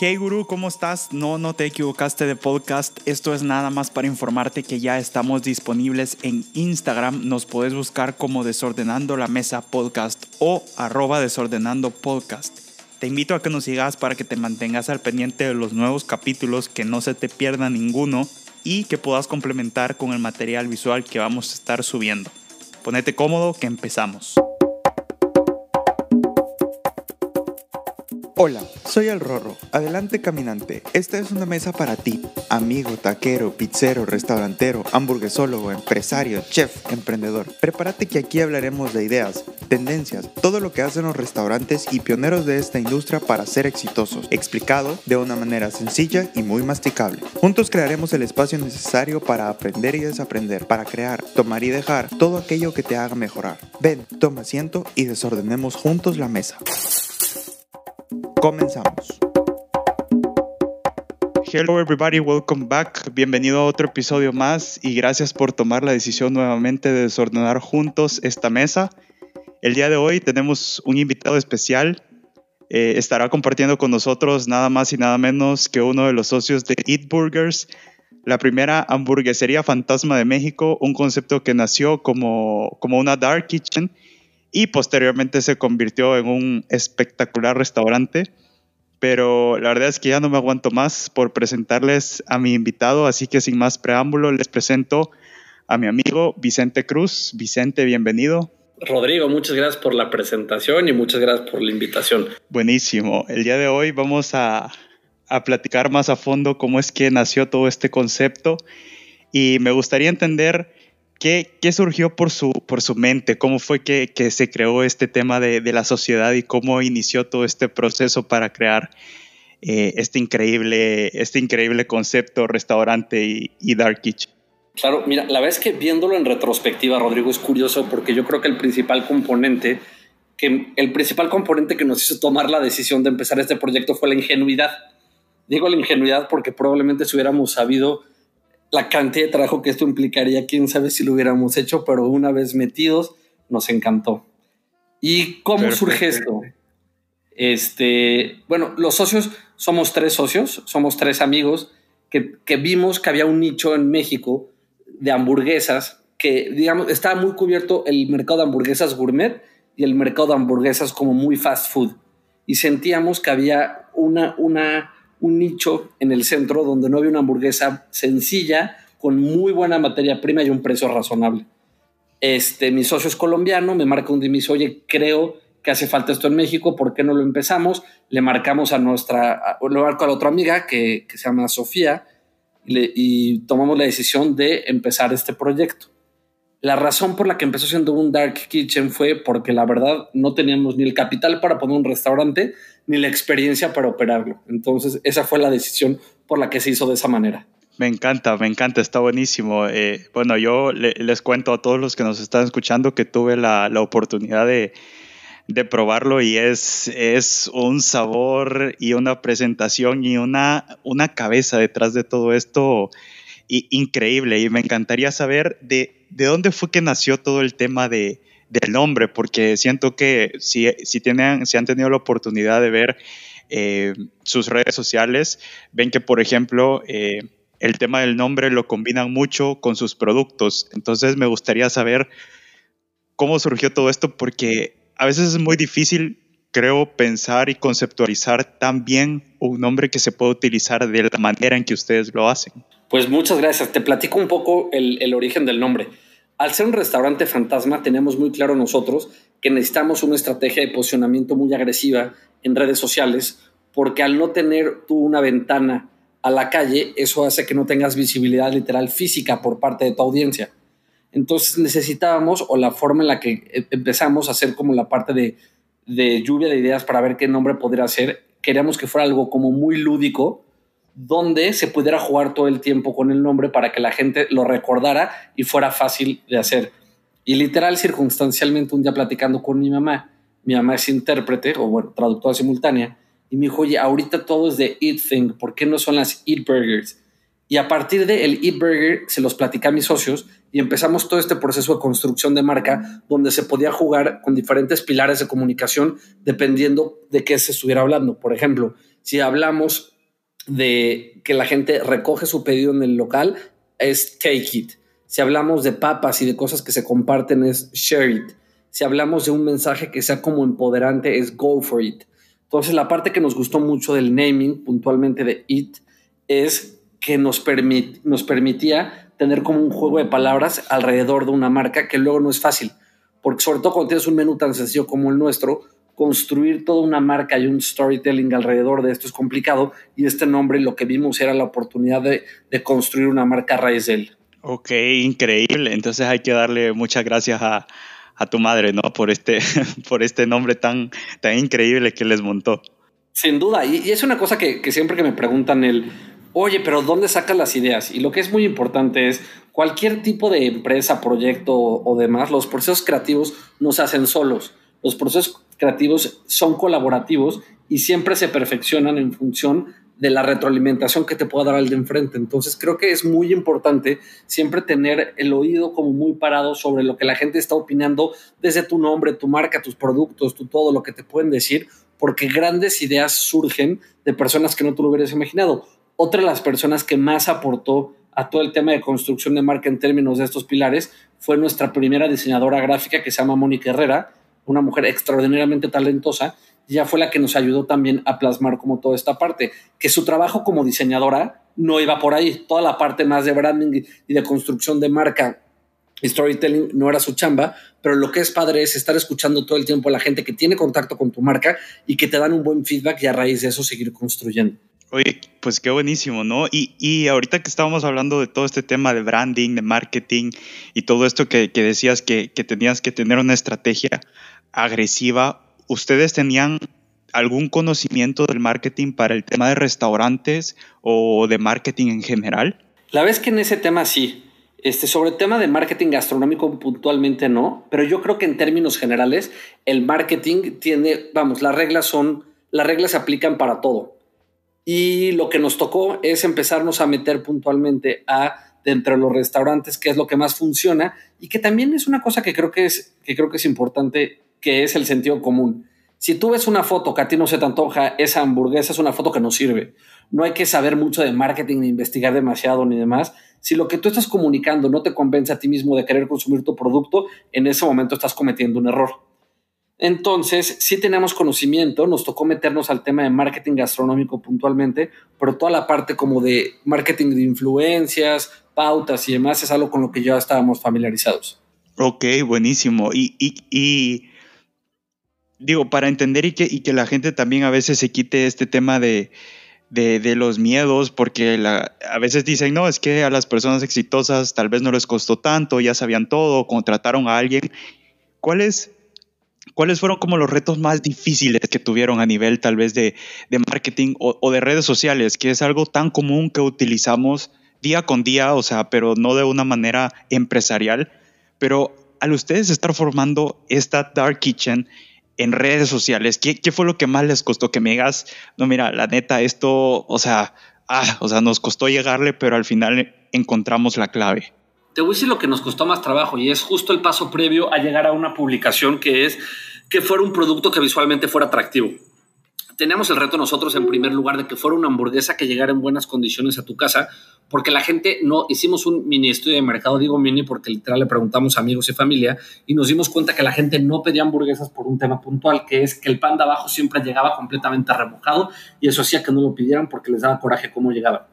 Hey Guru, ¿cómo estás? No, no te equivocaste de podcast. Esto es nada más para informarte que ya estamos disponibles en Instagram. Nos puedes buscar como Desordenando la Mesa Podcast o arroba Desordenando Podcast. Te invito a que nos sigas para que te mantengas al pendiente de los nuevos capítulos, que no se te pierda ninguno y que puedas complementar con el material visual que vamos a estar subiendo. Ponete cómodo que empezamos. Hola, soy el Rorro. Adelante caminante. Esta es una mesa para ti, amigo, taquero, pizzero, restaurantero, hamburguesólogo, empresario, chef, emprendedor. Prepárate que aquí hablaremos de ideas, tendencias, todo lo que hacen los restaurantes y pioneros de esta industria para ser exitosos, explicado de una manera sencilla y muy masticable. Juntos crearemos el espacio necesario para aprender y desaprender, para crear, tomar y dejar todo aquello que te haga mejorar. Ven, toma asiento y desordenemos juntos la mesa. Comenzamos. Hello everybody, welcome back. Bienvenido a otro episodio más y gracias por tomar la decisión nuevamente de desordenar juntos esta mesa. El día de hoy tenemos un invitado especial. Eh, estará compartiendo con nosotros nada más y nada menos que uno de los socios de Eat Burgers, la primera hamburguesería fantasma de México, un concepto que nació como, como una dark kitchen y posteriormente se convirtió en un espectacular restaurante. Pero la verdad es que ya no me aguanto más por presentarles a mi invitado, así que sin más preámbulo les presento a mi amigo Vicente Cruz. Vicente, bienvenido. Rodrigo, muchas gracias por la presentación y muchas gracias por la invitación. Buenísimo. El día de hoy vamos a, a platicar más a fondo cómo es que nació todo este concepto y me gustaría entender ¿Qué, surgió por su, por su mente? ¿Cómo fue que, se creó este tema de, la sociedad y cómo inició todo este proceso para crear eh, este, increíble, este increíble concepto restaurante y, dark kitchen? Claro, mira, la verdad es que viéndolo en retrospectiva, Rodrigo, es curioso porque yo creo que el principal componente que el principal componente que nos hizo tomar la decisión de empezar este proyecto fue la ingenuidad. Digo la ingenuidad porque probablemente si hubiéramos sabido la cantidad de trabajo que esto implicaría, quién sabe si lo hubiéramos hecho, pero una vez metidos, nos encantó. ¿Y cómo surge esto? Este, bueno, los socios, somos tres socios, somos tres amigos que, que, vimos que había un nicho en México de hamburguesas que, digamos, estaba muy cubierto el mercado de hamburguesas gourmet y el mercado de hamburguesas como muy fast food. Y sentíamos que había una, una un nicho en el centro donde no había una hamburguesa sencilla, con muy buena materia prima y un precio razonable. Este, mi socio es colombiano, me marca un día y oye, creo que hace falta esto en México, ¿por qué no lo empezamos? Le marcamos a nuestra, le marco a la otra amiga que, se llama Sofía y tomamos la decisión de empezar este proyecto. La razón por la que empezó siendo un dark kitchen fue porque la verdad no teníamos ni el capital para poner un restaurante ni la experiencia para operarlo. Entonces esa fue la decisión por la que se hizo de esa manera. Me encanta, me encanta, está buenísimo. Eh, bueno, yo les cuento a todos los que nos están escuchando que tuve la, oportunidad de, probarlo y es, es un sabor y una presentación y una, una cabeza detrás de todo esto increíble. Y me encantaría saber de ¿de dónde fue que nació todo el tema de, del nombre? Porque siento que si, si, tienen, si han tenido la oportunidad de ver eh, sus redes sociales, ven que, por ejemplo, eh, el tema del nombre lo combinan mucho con sus productos. Entonces me gustaría saber cómo surgió todo esto, porque a veces es muy difícil, creo, pensar y conceptualizar tan bien un nombre que se puede utilizar de la manera en que ustedes lo hacen. Pues muchas gracias. Te platico un poco el, origen del nombre. Al ser un restaurante fantasma, tenemos muy claro nosotros que necesitamos una estrategia de posicionamiento muy agresiva en redes sociales, porque al no tener tú una ventana a la calle, eso hace que no tengas visibilidad literal física por parte de tu audiencia. Entonces necesitábamos, o la forma en la que e, empezamos a hacer como la parte de, de lluvia de ideas para ver qué nombre podría ser, queríamos que fuera algo como muy lúdico, donde se pudiera jugar todo el tiempo con el nombre para que la gente lo recordara y fuera fácil de hacer. Y literal, circunstancialmente, un día platicando con mi mamá, mi mamá es intérprete o bueno, traductora simultánea, y me dijo, oye, ahorita todo es de Eat Thing, ¿por qué no son las Eat Burgers? Y a partir de el Eat Burger se los platicé a mis socios y empezamos todo este proceso de construcción de marca donde se podía jugar con diferentes pilares de comunicación dependiendo de qué se estuviera hablando. Por ejemplo, si hablamos de que la gente recoge su pedido en el local, es take it. Si hablamos de papas y de cosas que se comparten, es share it. Si hablamos de un mensaje que sea como empoderante, es go for it. Entonces, la parte que nos gustó mucho del naming, puntualmente de it, es que nos, nos permitía tener como un juego de palabras alrededor de una marca que luego no es fácil. Porque sobre todo cuando tienes un menú tan sencillo como el nuestro, construir toda una marca y un storytelling alrededor de esto es complicado y este nombre lo que vimos era la oportunidad de, construir una marca a raíz de él. Ok, increíble. Entonces hay que darle muchas gracias a, tu madre, ¿no? Por este, por este nombre tan, tan increíble que les montó. Sin duda, y, es una cosa que, que, siempre que me preguntan el, oye, pero ¿dónde sacas las ideas? Y lo que es muy importante es cualquier tipo de empresa, proyecto o demás, los procesos creativos no se hacen solos. Los procesos creativos son colaborativos y siempre se perfeccionan en función de la retroalimentación que te pueda dar al de enfrente. Entonces creo que es muy importante siempre tener el oído como muy parado sobre lo que la gente está opinando desde tu nombre, tu marca, tus productos, tu todo lo que te pueden decir, porque grandes ideas surgen de personas que no te lo hubieras imaginado. Otra de las personas que más aportó a todo el tema de construcción de marca en términos de estos pilares fue nuestra primera diseñadora gráfica que se llama Mónica Herrera, una mujer extraordinariamente talentosa, ya fue la que nos ayudó también a plasmar como toda esta parte, que su trabajo como diseñadora no iba por ahí, toda la parte más de branding y de construcción de marca storytelling no era su chamba, pero lo que es padre es estar escuchando todo el tiempo a la gente que tiene contacto con tu marca y que te dan un buen feedback y a raíz de eso seguir construyendo. Oye, pues qué buenísimo, ¿no? Y, y, ahorita que estábamos hablando de todo este tema de branding, de marketing y todo esto que, que decías que, que, tenías que tener una estrategia agresiva, ¿ustedes tenían algún conocimiento del marketing para el tema de restaurantes o de marketing en general? La vez que en ese tema sí. Este, sobre el tema de marketing gastronómico puntualmente no, pero yo creo que en términos generales el marketing tiene, vamos, las reglas son, las reglas se aplican para todo y lo que nos tocó es empezarnos a meter puntualmente a dentro de los restaurantes, qué es lo que más funciona y que también es una cosa que creo que es, que creo que es importante, que es el sentido común. Si tú ves una foto que a ti no se te antoja, esa hamburguesa es una foto que no sirve. No hay que saber mucho de marketing, ni investigar demasiado, ni demás. Si lo que tú estás comunicando no te convence a ti mismo de querer consumir tu producto, en ese momento estás cometiendo un error. Entonces, sí tenemos conocimiento, nos tocó meternos al tema de marketing gastronómico puntualmente, pero toda la parte como de marketing de influencias, pautas y demás es algo con lo que ya estábamos familiarizados. Ok, buenísimo. Y, y, digo, para entender y que, y que, la gente también a veces se quite este tema de, de, los miedos, porque a veces dicen, no, es que a las personas exitosas tal vez no les costó tanto, ya sabían todo, contrataron a alguien. ¿Cuál es ¿Cuáles fueron como los retos más difíciles que tuvieron a nivel tal vez de, marketing o, de redes sociales, que es algo tan común que utilizamos día con día, o sea, pero no de una manera empresarial? Pero al ustedes estar formando esta Dark Kitchen en redes sociales, ¿qué, fue lo que más les costó? Que me digas, no, mira, la neta, esto, o sea, ah, o sea, nos costó llegarle, pero al final encontramos la clave te voy a decir lo que nos costó más trabajo y es justo el paso previo a llegar a una publicación que es que fuera un producto que visualmente fuera atractivo. Teníamos el reto nosotros en primer lugar de que fuera una hamburguesa que llegara en buenas condiciones a tu casa, porque la gente no hicimos un mini estudio de mercado, digo mini porque literal le preguntamos a amigos y familia y nos dimos cuenta que la gente no pedía hamburguesas por un tema puntual, que es que el pan de abajo siempre llegaba completamente remojado y eso hacía que no lo pidieran porque les daba coraje cómo llegaba.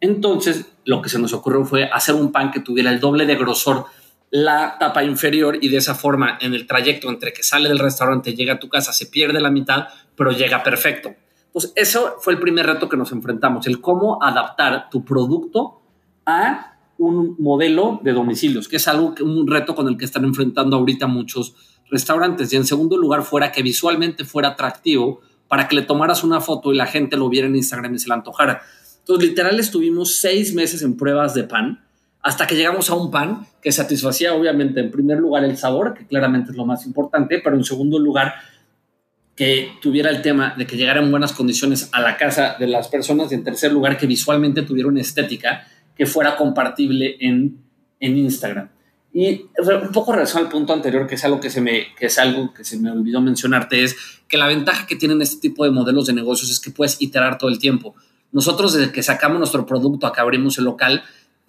Entonces, lo que se nos ocurrió fue hacer un pan que tuviera el doble de grosor la tapa inferior y de esa forma en el trayecto entre que sale del restaurante y llega a tu casa se pierde la mitad, pero llega perfecto. Entonces, eso fue el primer reto que nos enfrentamos, el cómo adaptar tu producto a un modelo de domicilios, que es algo que un reto con el que están enfrentando ahorita muchos restaurantes. Y en segundo lugar, fuera que visualmente fuera atractivo para que le tomaras una foto y la gente lo viera en Instagram y se la antojara. Entonces, literal, estuvimos seis meses en pruebas de pan hasta que llegamos a un pan que satisfacía, obviamente, en primer lugar el sabor, que claramente es lo más importante, pero en segundo lugar, que tuviera el tema de que llegara en buenas condiciones a la casa de las personas y en tercer lugar, que visualmente tuviera una estética que fuera compartible en, en Instagram. Y un poco relación al punto anterior, que es algo que se me, que es algo que se me olvidó mencionarte, es que la ventaja que tienen este tipo de modelos de negocios es que puedes iterar todo el tiempo. Nosotros desde que sacamos nuestro producto a que el local,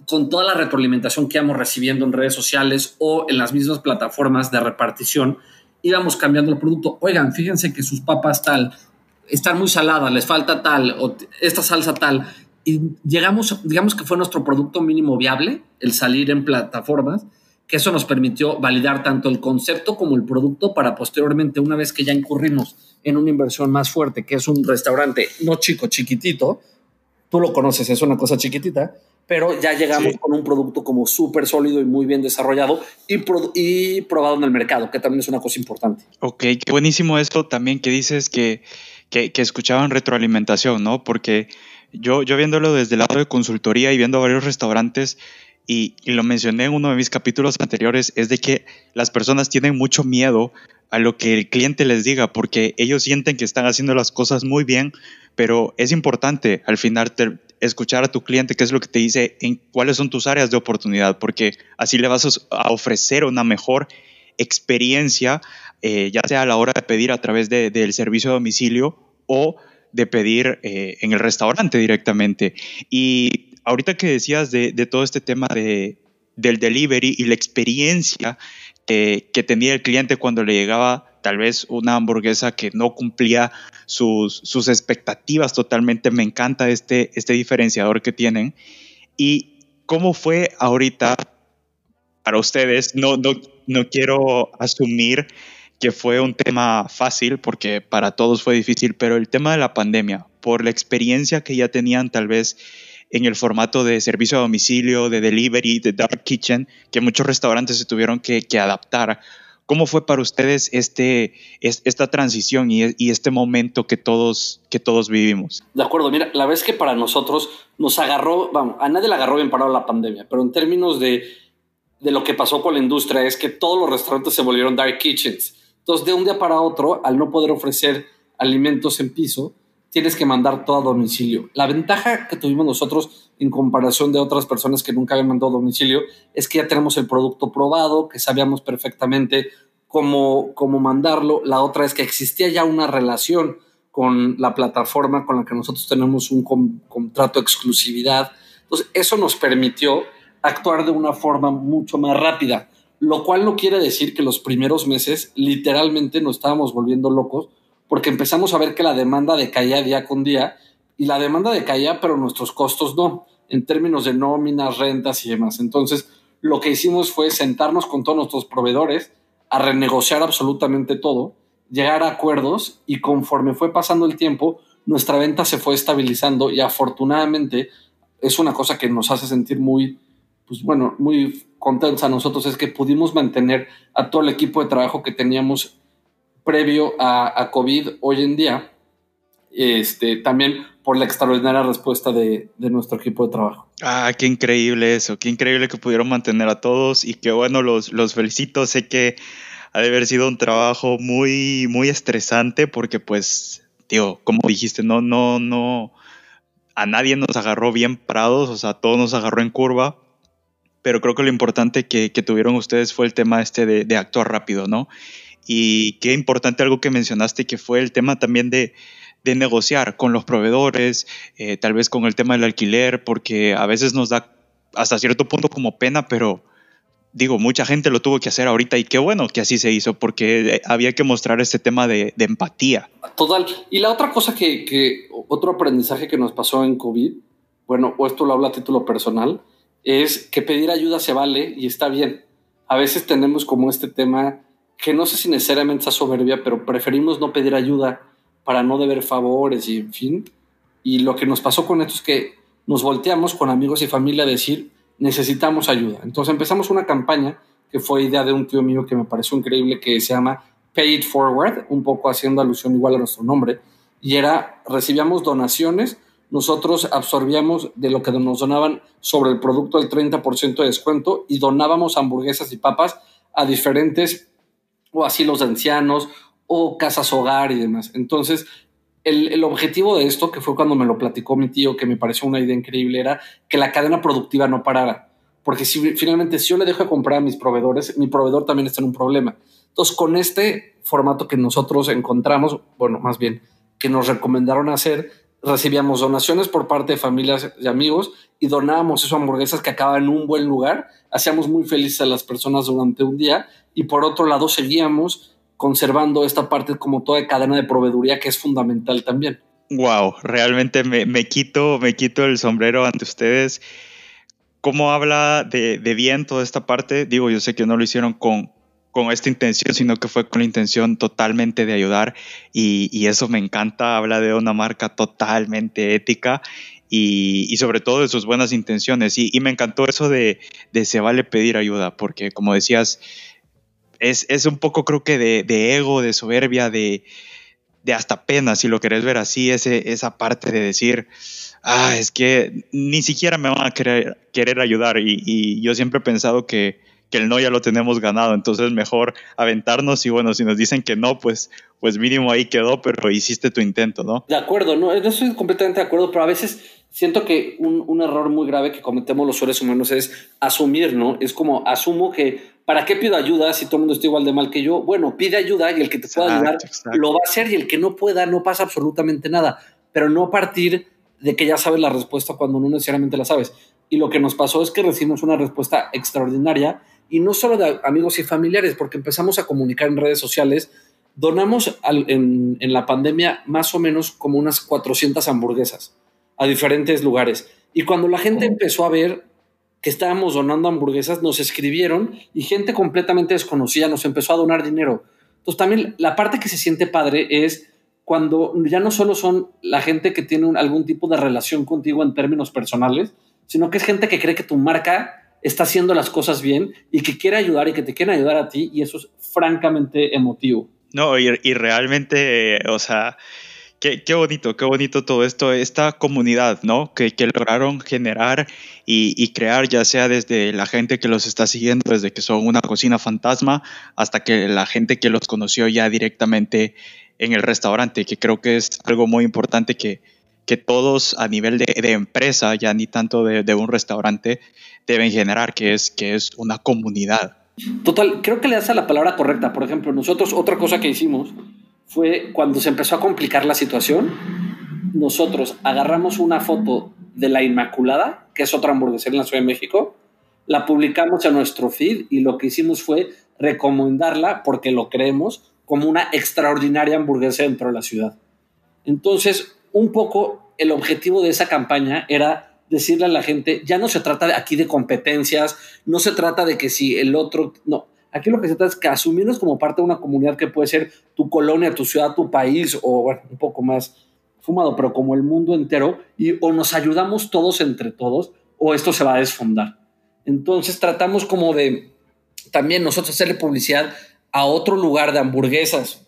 con toda la retroalimentación que íbamos recibiendo en redes sociales o en las mismas plataformas de repartición, íbamos cambiando el producto. Oigan, fíjense que sus papas tal, están muy saladas, les falta tal, o esta salsa tal. Y llegamos, digamos que fue nuestro producto mínimo viable, el salir en plataformas, que eso nos permitió validar tanto el concepto como el producto para posteriormente, una vez que ya incurrimos en una inversión más fuerte, que es un restaurante no chico, chiquitito, tú lo conoces, es una cosa chiquitita, pero ya llegamos con un producto como súper sólido y muy bien desarrollado y, y, probado en el mercado, que también es una cosa importante. Ok, qué buenísimo esto también que dices que, que, que escuchaban retroalimentación, ¿no? Porque yo, yo viéndolo desde el lado de consultoría y viendo varios restaurantes, y, y, lo mencioné en uno de mis capítulos anteriores, es de que las personas tienen mucho miedo a lo que el cliente les diga, porque ellos sienten que están haciendo las cosas muy bien, pero es importante al final escuchar a tu cliente qué es lo que te dice, en cuáles son tus áreas de oportunidad, porque así le vas a ofrecer una mejor experiencia, eh, ya sea a la hora de pedir a través del servicio de domicilio o de pedir eh, en el restaurante directamente. Y ahorita que decías de, todo este tema de, del delivery y la experiencia que tenía el cliente cuando le llegaba tal vez una hamburguesa que no cumplía sus, sus expectativas totalmente. Me encanta este, este diferenciador que tienen. ¿Y cómo fue ahorita para ustedes? No, no, no quiero asumir que fue un tema fácil, porque para todos fue difícil, pero el tema de la pandemia, por la experiencia que ya tenían tal vez en el formato de servicio a domicilio, de delivery, de dark kitchen, que muchos restaurantes se tuvieron que, que adaptar ¿Cómo fue para ustedes este, esta transición y, este momento que todos, que todos vivimos? De acuerdo, mira, la vez que para nosotros nos agarró, vamos, a nadie le agarró bien parado la pandemia, pero en términos de, de lo que pasó con la industria es que todos los restaurantes se volvieron dark kitchens. Entonces, de un día para otro, al no poder ofrecer alimentos en piso, tienes que mandar todo a domicilio. La ventaja que tuvimos nosotros en comparación de otras personas que nunca habían mandado a domicilio es que ya tenemos el producto probado, que sabíamos perfectamente cómo, cómo mandarlo. La otra es que existía ya una relación con la plataforma con la que nosotros tenemos un contrato de exclusividad. Entonces, eso nos permitió actuar de una forma mucho más rápida, lo cual no quiere decir que los primeros meses literalmente nos estábamos volviendo locos porque empezamos a ver que la demanda decaía día con día y la demanda decaía, pero nuestros costos no, en términos de nóminas, rentas y demás. Entonces, lo que hicimos fue sentarnos con todos nuestros proveedores a renegociar absolutamente todo, llegar a acuerdos y conforme fue pasando el tiempo, nuestra venta se fue estabilizando y afortunadamente es una cosa que nos hace sentir muy, pues bueno, muy contentos a nosotros, es que pudimos mantener a todo el equipo de trabajo que teníamos previo a, COVID hoy en día, este, también por la extraordinaria respuesta de, nuestro equipo de trabajo. Ah, qué increíble eso, qué increíble que pudieron mantener a todos y que bueno, los, los felicito, sé que ha de haber sido un trabajo muy, muy estresante porque pues, tío, como dijiste, no, no, no, a nadie nos agarró bien parados, o sea, todo nos agarró en curva, pero creo que lo importante que, que tuvieron ustedes fue el tema este de, de actuar rápido, ¿no? Y qué importante algo que mencionaste, que fue el tema también de, de negociar con los proveedores, eh, tal vez con el tema del alquiler, porque a veces nos da hasta cierto punto como pena, pero digo, mucha gente lo tuvo que hacer ahorita y qué bueno que así se hizo, porque eh, había que mostrar este tema de, empatía. Total. Y la otra cosa que, que, otro aprendizaje que nos pasó en COVID, bueno, o esto lo habla a título personal, es que pedir ayuda se vale y está bien. A veces tenemos como este tema que no sé si necesariamente es soberbia, pero preferimos no pedir ayuda para no deber favores y en fin. Y lo que nos pasó con esto es que nos volteamos con amigos y familia a decir, necesitamos ayuda. Entonces empezamos una campaña que fue idea de un tío mío que me pareció increíble, que se llama Pay It Forward, un poco haciendo alusión igual a nuestro nombre. Y era, recibíamos donaciones, nosotros absorbíamos de lo que nos donaban sobre el producto el 30% de descuento y donábamos hamburguesas y papas a diferentes o asilos de ancianos o casas hogar y demás. Entonces, el, objetivo de esto, que fue cuando me lo platicó mi tío, que me pareció una idea increíble, era que la cadena productiva no parara. Porque si finalmente si yo le dejo de comprar a mis proveedores, mi proveedor también está en un problema. Entonces, con este formato que nosotros encontramos, bueno, más bien, que nos recomendaron hacer, recibíamos donaciones por parte de familias y amigos y donábamos esas hamburguesas que acababan en un buen lugar. Hacíamos muy felices a las personas durante un día y por otro lado seguíamos conservando esta parte como toda cadena de proveeduría que es fundamental también. Wow, realmente me, quito, me quito el sombrero ante ustedes. ¿Cómo habla de, bien toda esta parte? Digo, yo sé que no lo hicieron con, con esta intención, sino que fue con la intención totalmente de ayudar y, eso me encanta, habla de una marca totalmente ética y, sobre todo de sus buenas intenciones y, me encantó eso de, de, se vale pedir ayuda, porque como decías, es, un poco creo que de, ego, de soberbia, de, hasta pena, si lo querés ver así, ese, esa parte de decir, ah, es que ni siquiera me van a querer, querer ayudar. Y, yo siempre he pensado que, que, el no ya lo tenemos ganado, entonces mejor aventarnos y bueno, si nos dicen que no, pues, pues mínimo ahí quedó, pero hiciste tu intento, ¿no? De acuerdo, no, no estoy completamente de acuerdo, pero a veces siento que un, un error muy grave que cometemos los seres humanos es asumir, ¿no? Es como asumo que ¿para qué pido ayuda si todo el mundo está igual de mal que yo? Bueno, pide ayuda y el que te pueda ayudar lo va a hacer y el que no pueda no pasa absolutamente nada, pero no partir de que ya sabes la respuesta cuando no necesariamente la sabes. Y lo que nos pasó es que recibimos una respuesta extraordinaria y no solo de amigos y familiares, porque empezamos a comunicar en redes sociales. Donamos en, en la pandemia más o menos como unas 400 hamburguesas a diferentes lugares. Y cuando la gente empezó a ver que estábamos donando hamburguesas, nos escribieron y gente completamente desconocida nos empezó a donar dinero. Entonces también la parte que se siente padre es cuando ya no solo son la gente que tiene algún tipo de relación contigo en términos personales, sino que es gente que cree que tu marca está haciendo las cosas bien y que quiere ayudar y que te quiere ayudar a ti y eso es francamente emotivo. No, y, y realmente, o sea, Qué, bonito, qué bonito todo esto, esta comunidad, ¿no? Que, lograron generar y, crear, ya sea desde la gente que los está siguiendo, desde que son una cocina fantasma, hasta que la gente que los conoció ya directamente en el restaurante, que creo que es algo muy importante que, que todos a nivel de, empresa, ya ni tanto de, de, un restaurante, deben generar, que es, que es una comunidad. Total, creo que le das a la palabra correcta. Por ejemplo, nosotros otra cosa que hicimos fue cuando se empezó a complicar la situación, nosotros agarramos una foto de la Inmaculada, que es otra hamburguesería en la Ciudad de México, la publicamos en nuestro feed y lo que hicimos fue recomendarla porque lo creemos como una extraordinaria hamburguesa dentro de la ciudad. Entonces, un poco el objetivo de esa campaña era decirle a la gente, ya no se trata aquí de competencias, no se trata de que si el otro, no, Aquí lo que se trata es que asumirnos como parte de una comunidad que puede ser tu colonia, tu ciudad, tu país, o un poco más fumado, pero como el mundo entero, y o nos ayudamos todos entre todos, o esto se va a desfondar. Entonces tratamos como de también nosotros hacerle publicidad a otro lugar de hamburguesas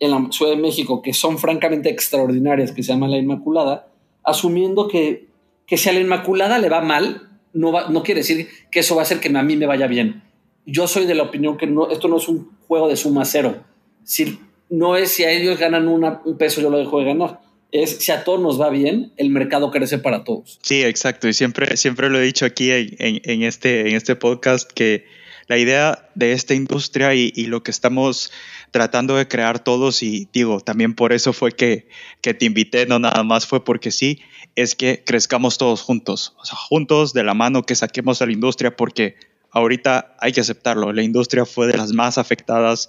en la Ciudad de México que son francamente extraordinarias, que se llama La Inmaculada, asumiendo que, que si a La Inmaculada le va mal, no, va, no quiere decir que eso va a hacer que a mí me vaya bien yo soy de la opinión que no, esto no es un juego de suma cero. Si no es si a ellos ganan un peso, yo lo dejo de ganar. Es si a todos nos va bien, el mercado crece para todos. Sí, exacto. Y siempre, siempre lo he dicho aquí en, este, en este podcast que la idea de esta industria y, lo que estamos tratando de crear todos, y digo, también por eso fue que, que te invité, no nada más fue porque sí, es que crezcamos todos juntos, o sea, juntos de la mano, que saquemos a la industria, porque ahorita hay que aceptarlo, la industria fue de las más afectadas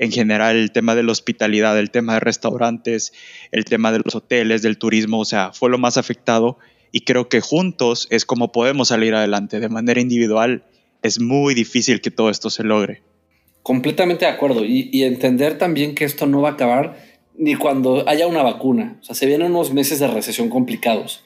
en general, el tema de la hospitalidad, el tema de restaurantes, el tema de los hoteles, del turismo, o sea, fue lo más afectado y creo que juntos es como podemos salir adelante, de manera individual es muy difícil que todo esto se logre. Completamente de acuerdo. Y, entender también que esto no va a acabar ni cuando haya una vacuna, o sea, se vienen unos meses de recesión complicados,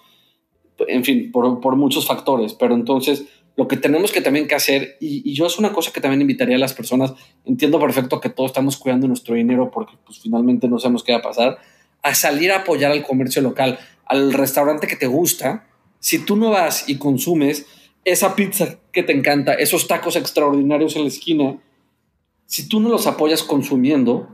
en fin, por, por muchos factores, pero entonces lo que tenemos que también que hacer, y, yo es una cosa que también invitaría a las personas, entiendo perfecto que todos estamos cuidando nuestro dinero porque pues finalmente no sabemos qué va a pasar, a salir a apoyar al comercio local, al restaurante que te gusta, si tú no vas y consumes esa pizza que te encanta, esos tacos extraordinarios en la esquina, si tú no los apoyas consumiendo,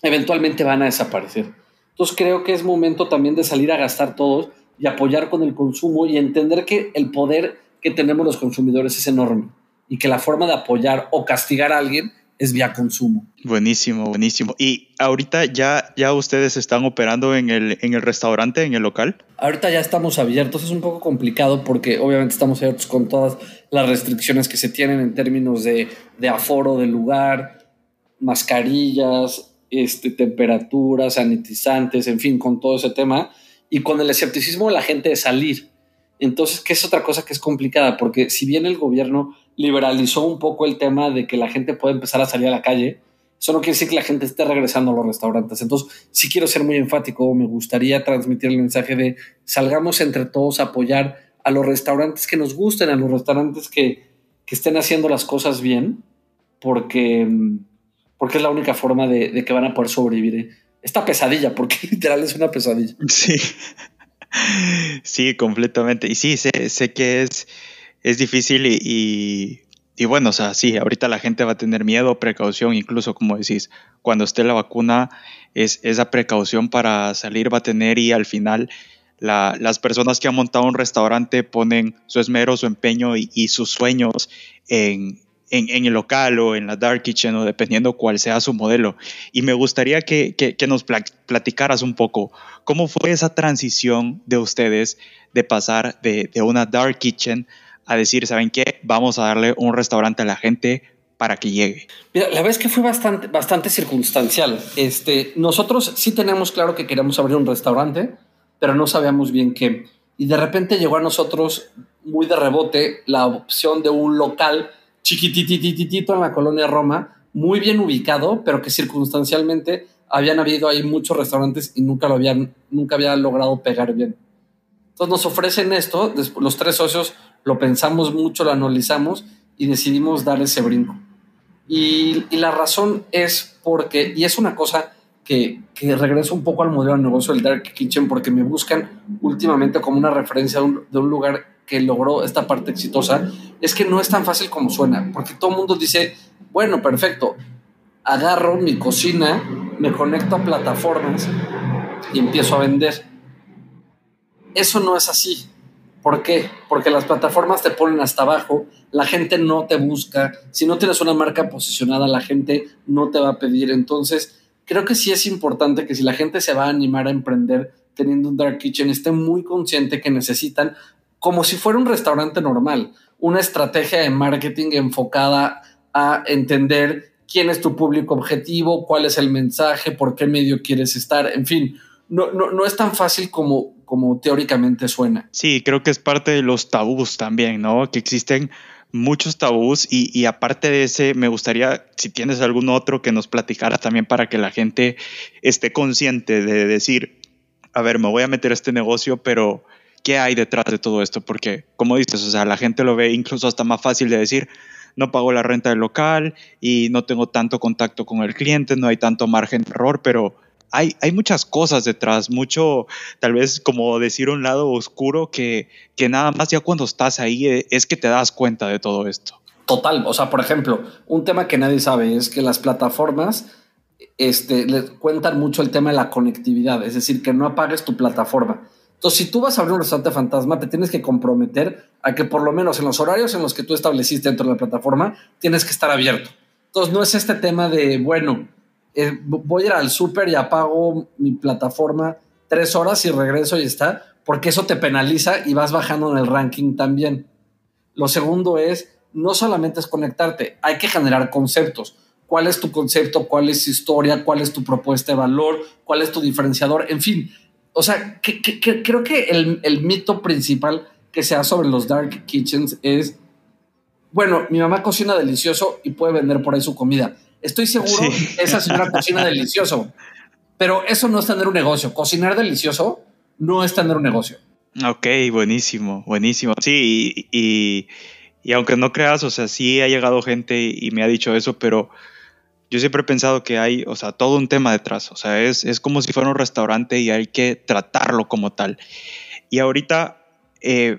eventualmente van a desaparecer. Entonces creo que es momento también de salir a gastar todos y apoyar con el consumo y entender que el poder que tenemos los consumidores es enorme y que la forma de apoyar o castigar a alguien es vía consumo. Buenísimo, buenísimo. ¿Y ahorita ya, ya ustedes están operando en el, en el restaurante, en el local? Ahorita ya estamos abiertos, es un poco complicado porque obviamente estamos abiertos con todas las restricciones que se tienen en términos de, de aforo del lugar, mascarillas, este, temperaturas, sanitizantes, en fin, con todo ese tema y con el escepticismo de la gente de salir. Entonces, que es otra cosa que es complicada, porque si bien el gobierno liberalizó un poco el tema de que la gente puede empezar a salir a la calle, eso no quiere decir que la gente esté regresando a los restaurantes. Entonces, si quiero ser muy enfático, me gustaría transmitir el mensaje de salgamos entre todos a apoyar a los restaurantes que nos gusten, a los restaurantes que, que estén haciendo las cosas bien, porque, porque es la única forma de, de que van a poder sobrevivir esta pesadilla, porque literal es una pesadilla. Sí. Sí, completamente. Y sí, sé, sé que es, es difícil y, y, bueno, o sea, sí, ahorita la gente va a tener miedo, precaución, incluso como decís, cuando esté la vacuna, es, esa precaución para salir va a tener y al final la, las personas que han montado un restaurante ponen su esmero, su empeño y sus sueños en, en, el local o en la dark kitchen o dependiendo cuál sea su modelo. Y me gustaría que, que, que, nos platicaras un poco cómo fue esa transición de ustedes de pasar de, de una dark kitchen a decir, ¿saben qué? Vamos a darle un restaurante a la gente para que llegue. Mira, la verdad es que fue bastante, bastante circunstancial. Este, nosotros sí tenemos claro que queríamos abrir un restaurante, pero no sabíamos bien qué. Y de repente llegó a nosotros muy de rebote la opción de un local chiquititititito en la colonia Roma, muy bien ubicado, pero que circunstancialmente habían habido ahí muchos restaurantes y nunca lo habían, nunca había logrado pegar bien. Entonces nos ofrecen esto, los tres socios lo pensamos mucho, lo analizamos y decidimos dar ese brinco. Y, la razón es porque, y es una cosa que, que regreso un poco al modelo de negocio del Dark Kitchen, porque me buscan últimamente como una referencia de un lugar que logró esta parte exitosa, es que no es tan fácil como suena, porque todo el mundo dice, bueno, perfecto, agarro mi cocina, me conecto a plataformas y empiezo a vender. Eso no es así. ¿Por qué? Porque las plataformas te ponen hasta abajo, la gente no te busca, si no tienes una marca posicionada, la gente no te va a pedir. Entonces, creo que sí es importante que si la gente se va a animar a emprender teniendo un dark kitchen, esté muy consciente que necesitan, como si fuera un restaurante normal, una estrategia de marketing enfocada a entender quién es tu público objetivo, cuál es el mensaje, por qué medio quieres estar, en fin, no, no, no es tan fácil como, como teóricamente suena. Sí, creo que es parte de los tabús también, ¿no? Que existen muchos tabús y, y, aparte de ese, me gustaría, si tienes algún otro, que nos platicaras también para que la gente esté consciente de decir, a ver, me voy a meter a este negocio, pero ¿qué hay detrás de todo esto? Porque, como dices, o sea, la gente lo ve incluso hasta más fácil de decir, no pago la renta del local y no tengo tanto contacto con el cliente, no hay tanto margen de error, pero hay, hay muchas cosas detrás, mucho, tal vez como decir un lado oscuro que, que nada más ya cuando estás ahí eh, es que te das cuenta de todo esto. Total, o sea, por ejemplo, un tema que nadie sabe es que las plataformas este, les cuentan mucho el tema de la conectividad, es decir, que no apagues tu plataforma. Entonces, si tú vas a abrir un restaurante fantasma, te tienes que comprometer a que por lo menos en los horarios en los que tú estableciste dentro de la plataforma, tienes que estar abierto. Entonces, no es este tema de, bueno, eh, voy a ir al súper y apago mi plataforma tres horas y regreso y está, porque eso te penaliza y vas bajando en el ranking también. Lo segundo es, no solamente es conectarte, hay que generar conceptos. ¿Cuál es tu concepto? ¿Cuál es tu historia? ¿Cuál es tu propuesta de valor? ¿Cuál es tu diferenciador? En fin, o sea, que, que, que creo que el, el, mito principal que se da sobre los dark kitchens es, bueno, mi mamá cocina delicioso y puede vender por ahí su comida. Estoy seguro sí. esa señora cocina delicioso, pero eso no es tener un negocio. Cocinar delicioso no es tener un negocio. Ok, buenísimo, buenísimo. Sí, y, y, y aunque no creas, o sea, sí ha llegado gente y me ha dicho eso, pero yo siempre he pensado que hay, o sea, todo un tema detrás. O sea, es, es como si fuera un restaurante y hay que tratarlo como tal. Y ahorita, eh,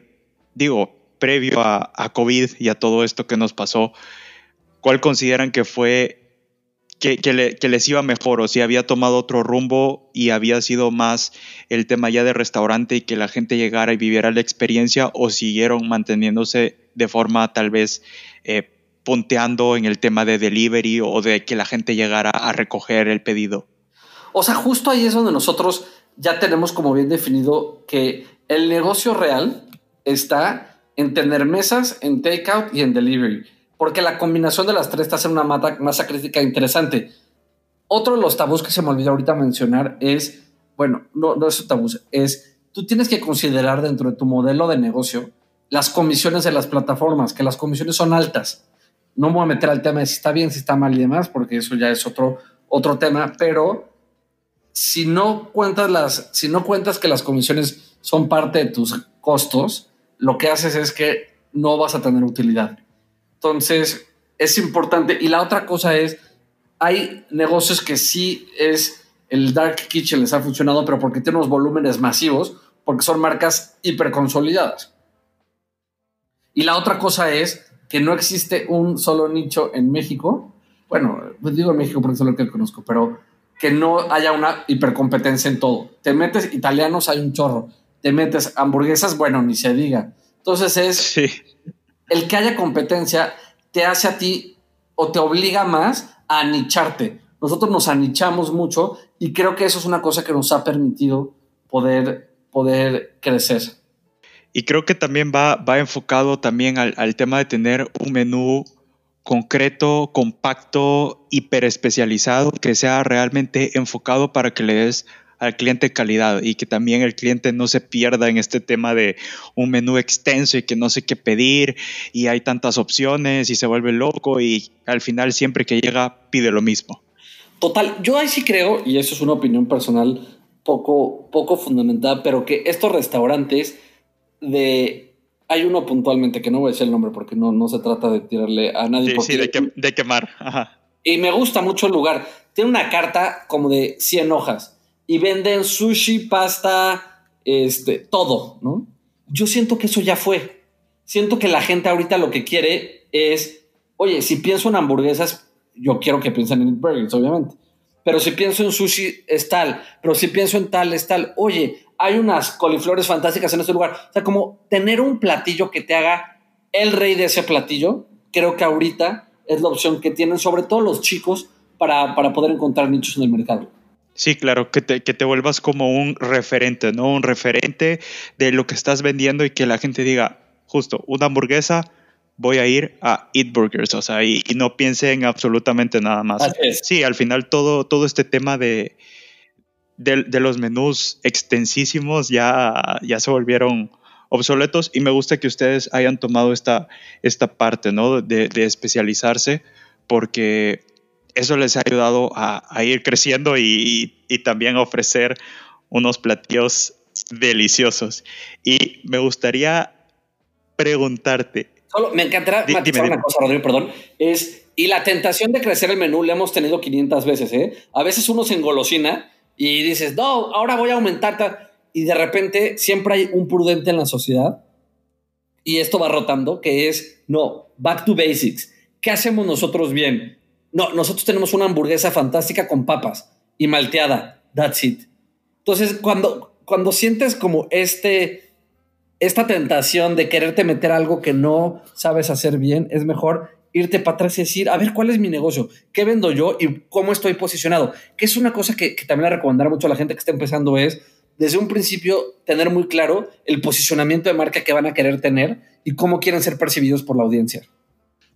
digo, previo a, COVID y a todo esto que nos pasó, ¿cuál consideran que fue que, que, les iba mejor o si había tomado otro rumbo y había sido más el tema ya de restaurante y que la gente llegara y viviera la experiencia o siguieron manteniéndose de forma tal vez eh, punteando en el tema de delivery o de que la gente llegara a recoger el pedido. O sea, justo ahí es donde nosotros ya tenemos como bien definido que el negocio real está en tener mesas, en takeout y en delivery porque la combinación de las tres te hace una masa crítica interesante. Otro de los tabús que se me olvidó ahorita mencionar es, bueno, no, no es tabú, es tú tienes que considerar dentro de tu modelo de negocio las comisiones de las plataformas, que las comisiones son altas. No me voy a meter al tema de si está bien, si está mal y demás, porque eso ya es otro, otro tema, pero si no cuentas las, si no cuentas que las comisiones son parte de tus costos, lo que haces es que no vas a tener utilidad. Entonces, es importante. Y la otra cosa es, hay negocios que sí es el Dark Kitchen les ha funcionado, pero porque tiene unos volúmenes masivos, porque son marcas hiperconsolidadas. Y la otra cosa es que no existe un solo nicho en México. Bueno, pues digo en México porque es lo que conozco, pero que no haya una hipercompetencia en todo. Te metes italianos, hay un chorro. Te metes hamburguesas, bueno, ni se diga. Entonces es sí el que haya competencia te hace a ti o te obliga más a anicharte. Nosotros nos anichamos mucho y creo que eso es una cosa que nos ha permitido poder, poder crecer. Y creo que también va, va enfocado también al, tema de tener un menú concreto, compacto, hiper especializado, que sea realmente enfocado para que le des al cliente calidad y que también el cliente no se pierda en este tema de un menú extenso y que no sé qué pedir y hay tantas opciones y se vuelve loco y al final siempre que llega pide lo mismo. Total, yo ahí sí creo, y eso es una opinión personal poco, poco fundamentada, pero que estos restaurantes de hay uno puntualmente que no voy a decir el nombre porque no, no se trata de tirarle a nadie. Sí, sí de, de, quemar. Y me gusta mucho el lugar. Tiene una carta como de 100 hojas y venden sushi, pasta, este, todo, ¿no? Yo siento que eso ya fue. Siento que la gente ahorita lo que quiere es, oye, si pienso en hamburguesas, yo quiero que piensen en burgers, obviamente. Pero si pienso en sushi, es tal. Pero si pienso en tal, es tal. Oye, hay unas coliflores fantásticas en este lugar. O sea, como tener un platillo que te haga el rey de ese platillo, creo que ahorita es la opción que tienen, sobre todo los chicos, para, para poder encontrar nichos en el mercado. Sí, claro, que te, que te vuelvas como un referente, ¿no? Un referente de lo que estás vendiendo y que la gente diga, justo, una hamburguesa, voy a ir a Eat Burgers, o sea, y, no piense en absolutamente nada más. Sí, al final todo, todo este tema de, de, los menús extensísimos ya, ya se volvieron obsoletos y me gusta que ustedes hayan tomado esta, esta parte, ¿no? De, de especializarse porque eso les ha ayudado a, ir creciendo y, también a ofrecer unos platillos deliciosos. Y me gustaría preguntarte. Solo me encantará matizar una cosa, Rodrigo, perdón. Es, y la tentación de crecer el menú la hemos tenido 500 veces, ¿eh? A veces uno se engolosina y dices, no, ahora voy a aumentar. Y de repente siempre hay un prudente en la sociedad y esto va rotando, que es, no, back to basics. ¿Qué hacemos nosotros bien? No, nosotros tenemos una hamburguesa fantástica con papas y malteada. That's it. Entonces, cuando, cuando sientes como este, esta tentación de quererte meter algo que no sabes hacer bien, es mejor irte para atrás y decir, a ver, ¿cuál es mi negocio? ¿Qué vendo yo y cómo estoy posicionado? Que es una cosa que, que también le recomendaré mucho a la gente que está empezando es, desde un principio, tener muy claro el posicionamiento de marca que van a querer tener y cómo quieren ser percibidos por la audiencia.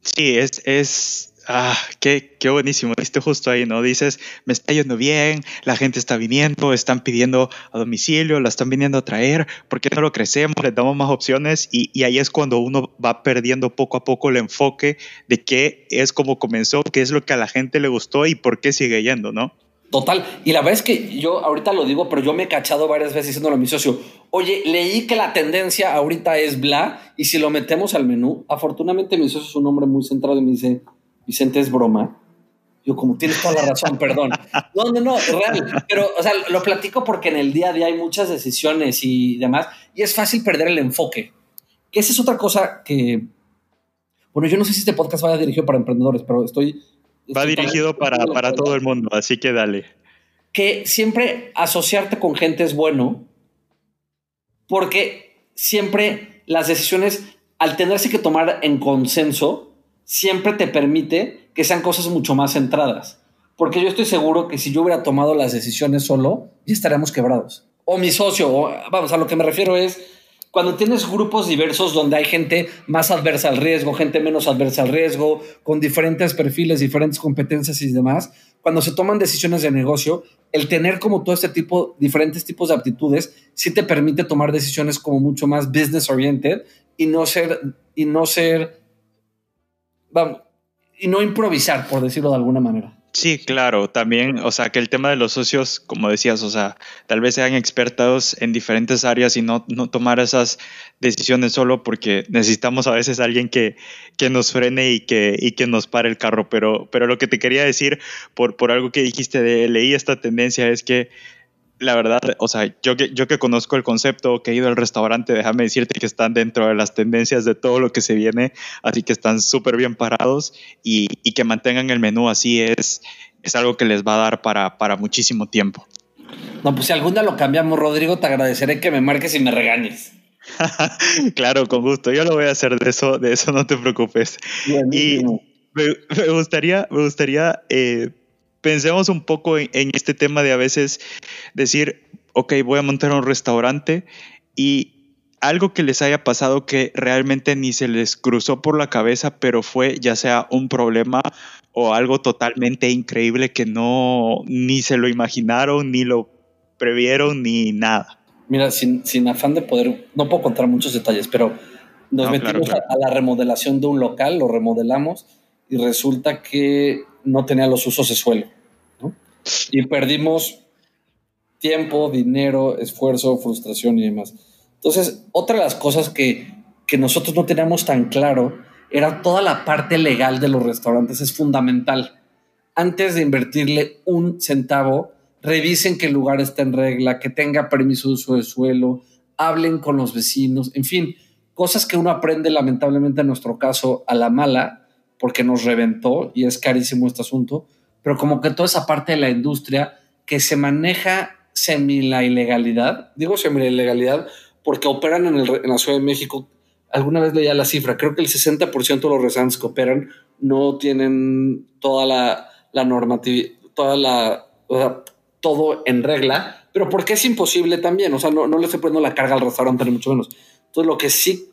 Sí, es, es Ah, qué, qué buenísimo. Viste justo ahí, ¿no? Dices, me está yendo bien, la gente está viniendo, están pidiendo a domicilio, la están viniendo a traer, ¿por qué no lo crecemos? Les damos más opciones y, y ahí es cuando uno va perdiendo poco a poco el enfoque de qué es como comenzó, qué es lo que a la gente le gustó y por qué sigue yendo, ¿no? Total. Y la verdad es que yo ahorita lo digo, pero yo me he cachado varias veces diciéndolo a mi socio. Oye, leí que la tendencia ahorita es bla y si lo metemos al menú, afortunadamente mi socio es un hombre muy centrado y me dice, Vicente, es broma. Yo, como tienes toda la razón, perdón. No, no, no, real. Pero, o sea, lo platico porque en el día a día hay muchas decisiones y demás, y es fácil perder el enfoque. Que esa es otra cosa que, bueno, yo no sé si este podcast vaya dirigido para emprendedores, pero estoy Va dirigido para, para todo el mundo, así que dale. Que siempre asociarte con gente es bueno, porque siempre las decisiones, al tenerse que tomar en consenso, siempre te permite que sean cosas mucho más centradas. Porque yo estoy seguro que si yo hubiera tomado las decisiones solo, ya estaríamos quebrados. O mi socio, vamos, a lo que me refiero es, cuando tienes grupos diversos donde hay gente más adversa al riesgo, gente menos adversa al riesgo, con diferentes perfiles, diferentes competencias y demás, cuando se toman decisiones de negocio, el tener como todo este tipo, diferentes tipos de aptitudes, sí te permite tomar decisiones como mucho más business oriented y no ser, y no ser, vamos, y no improvisar, por decirlo de alguna manera. Sí, claro, también, o sea, que el tema de los socios, como decías, o sea, tal vez sean expertos en diferentes áreas y no, no tomar esas decisiones solo porque necesitamos a veces alguien que, que nos frene y que, y que nos pare el carro. Pero, pero lo que te quería decir por, por algo que dijiste de leí esta tendencia es que la verdad, o sea, yo que, yo que conozco el concepto, que he ido al restaurante, déjame decirte que están dentro de las tendencias de todo lo que se viene, así que están súper bien parados y, que mantengan el menú así es, es algo que les va a dar para, para muchísimo tiempo. No, pues si algún día lo cambiamos, Rodrigo, te agradeceré que me marques y me regañes. claro, con gusto. Yo lo voy a hacer de eso, de eso no te preocupes. Y me, gustaría, me gustaría eh, pensemos un poco en, este tema de a veces decir, ok, voy a montar un restaurante y algo que les haya pasado que realmente ni se les cruzó por la cabeza, pero fue ya sea un problema o algo totalmente increíble que no ni se lo imaginaron, ni lo previeron, ni nada. Mira, sin, afán de poder, no puedo contar muchos detalles, pero nos metimos A, a la remodelación de un local, lo remodelamos y resulta que no tenía los usos de suelo. Y perdimos tiempo, dinero, esfuerzo, frustración y demás. Entonces, otra de las cosas que, que nosotros no teníamos tan claro era toda la parte legal de los restaurantes, es fundamental. Antes de invertirle un centavo, revisen que el lugar está en regla, que tenga permiso de uso de suelo, hablen con los vecinos, en fin, cosas que uno aprende lamentablemente en nuestro caso a la mala, porque nos reventó y es carísimo este asunto, pero como que toda esa parte de la industria que se maneja semi la ilegalidad, digo semi la ilegalidad porque operan en, la Ciudad de México. Alguna vez leía la cifra, creo que el 60% de los restaurantes que operan no tienen toda la, la normatividad, toda la, todo en regla, pero porque es imposible también, o sea, no, no le estoy poniendo la carga al restaurante ni mucho menos. Entonces, lo que sí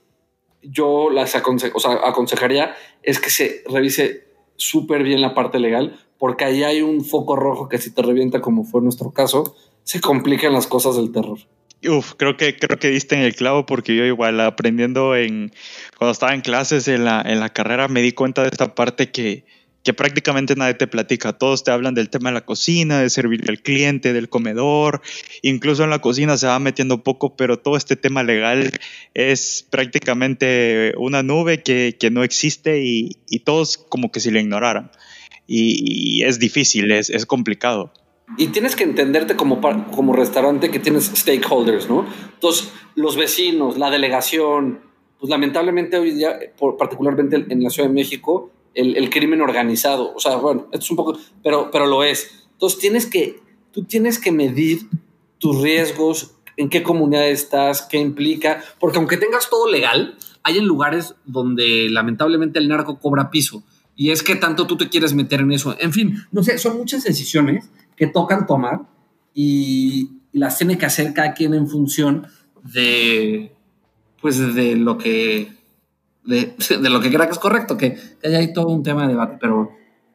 yo las aconsejaría es que se revise súper bien la parte legal, porque ahí hay un foco rojo que si te revienta, como fue nuestro caso, se complican las cosas del terror. Uf, creo que, creo que diste en el clavo porque yo igual aprendiendo en, cuando estaba en clases en la, en la carrera me di cuenta de esta parte que, que prácticamente nadie te platica. Todos te hablan del tema de la cocina, de servir al cliente, del comedor. Incluso en la cocina se va metiendo poco, pero todo este tema legal es prácticamente una nube que, que no existe y, y, todos como que si lo ignoraran y, es difícil, es, es, complicado. Y tienes que entenderte como, como restaurante que tienes stakeholders, ¿no? Entonces, los vecinos, la delegación, pues lamentablemente hoy día, particularmente en la Ciudad de México, el, crimen organizado, o sea, bueno, esto es un poco, pero, pero lo es. Entonces, tienes que, tú tienes que medir tus riesgos, en qué comunidad estás, qué implica, porque aunque tengas todo legal, hay en lugares donde lamentablemente el narco cobra piso y es que tanto tú te quieres meter en eso. En fin, no sé, son muchas decisiones que tocan tomar y, las tiene que hacer cada quien en función de, pues, de lo que, de, lo que crea que es correcto, que, que hay todo un tema de debate, pero,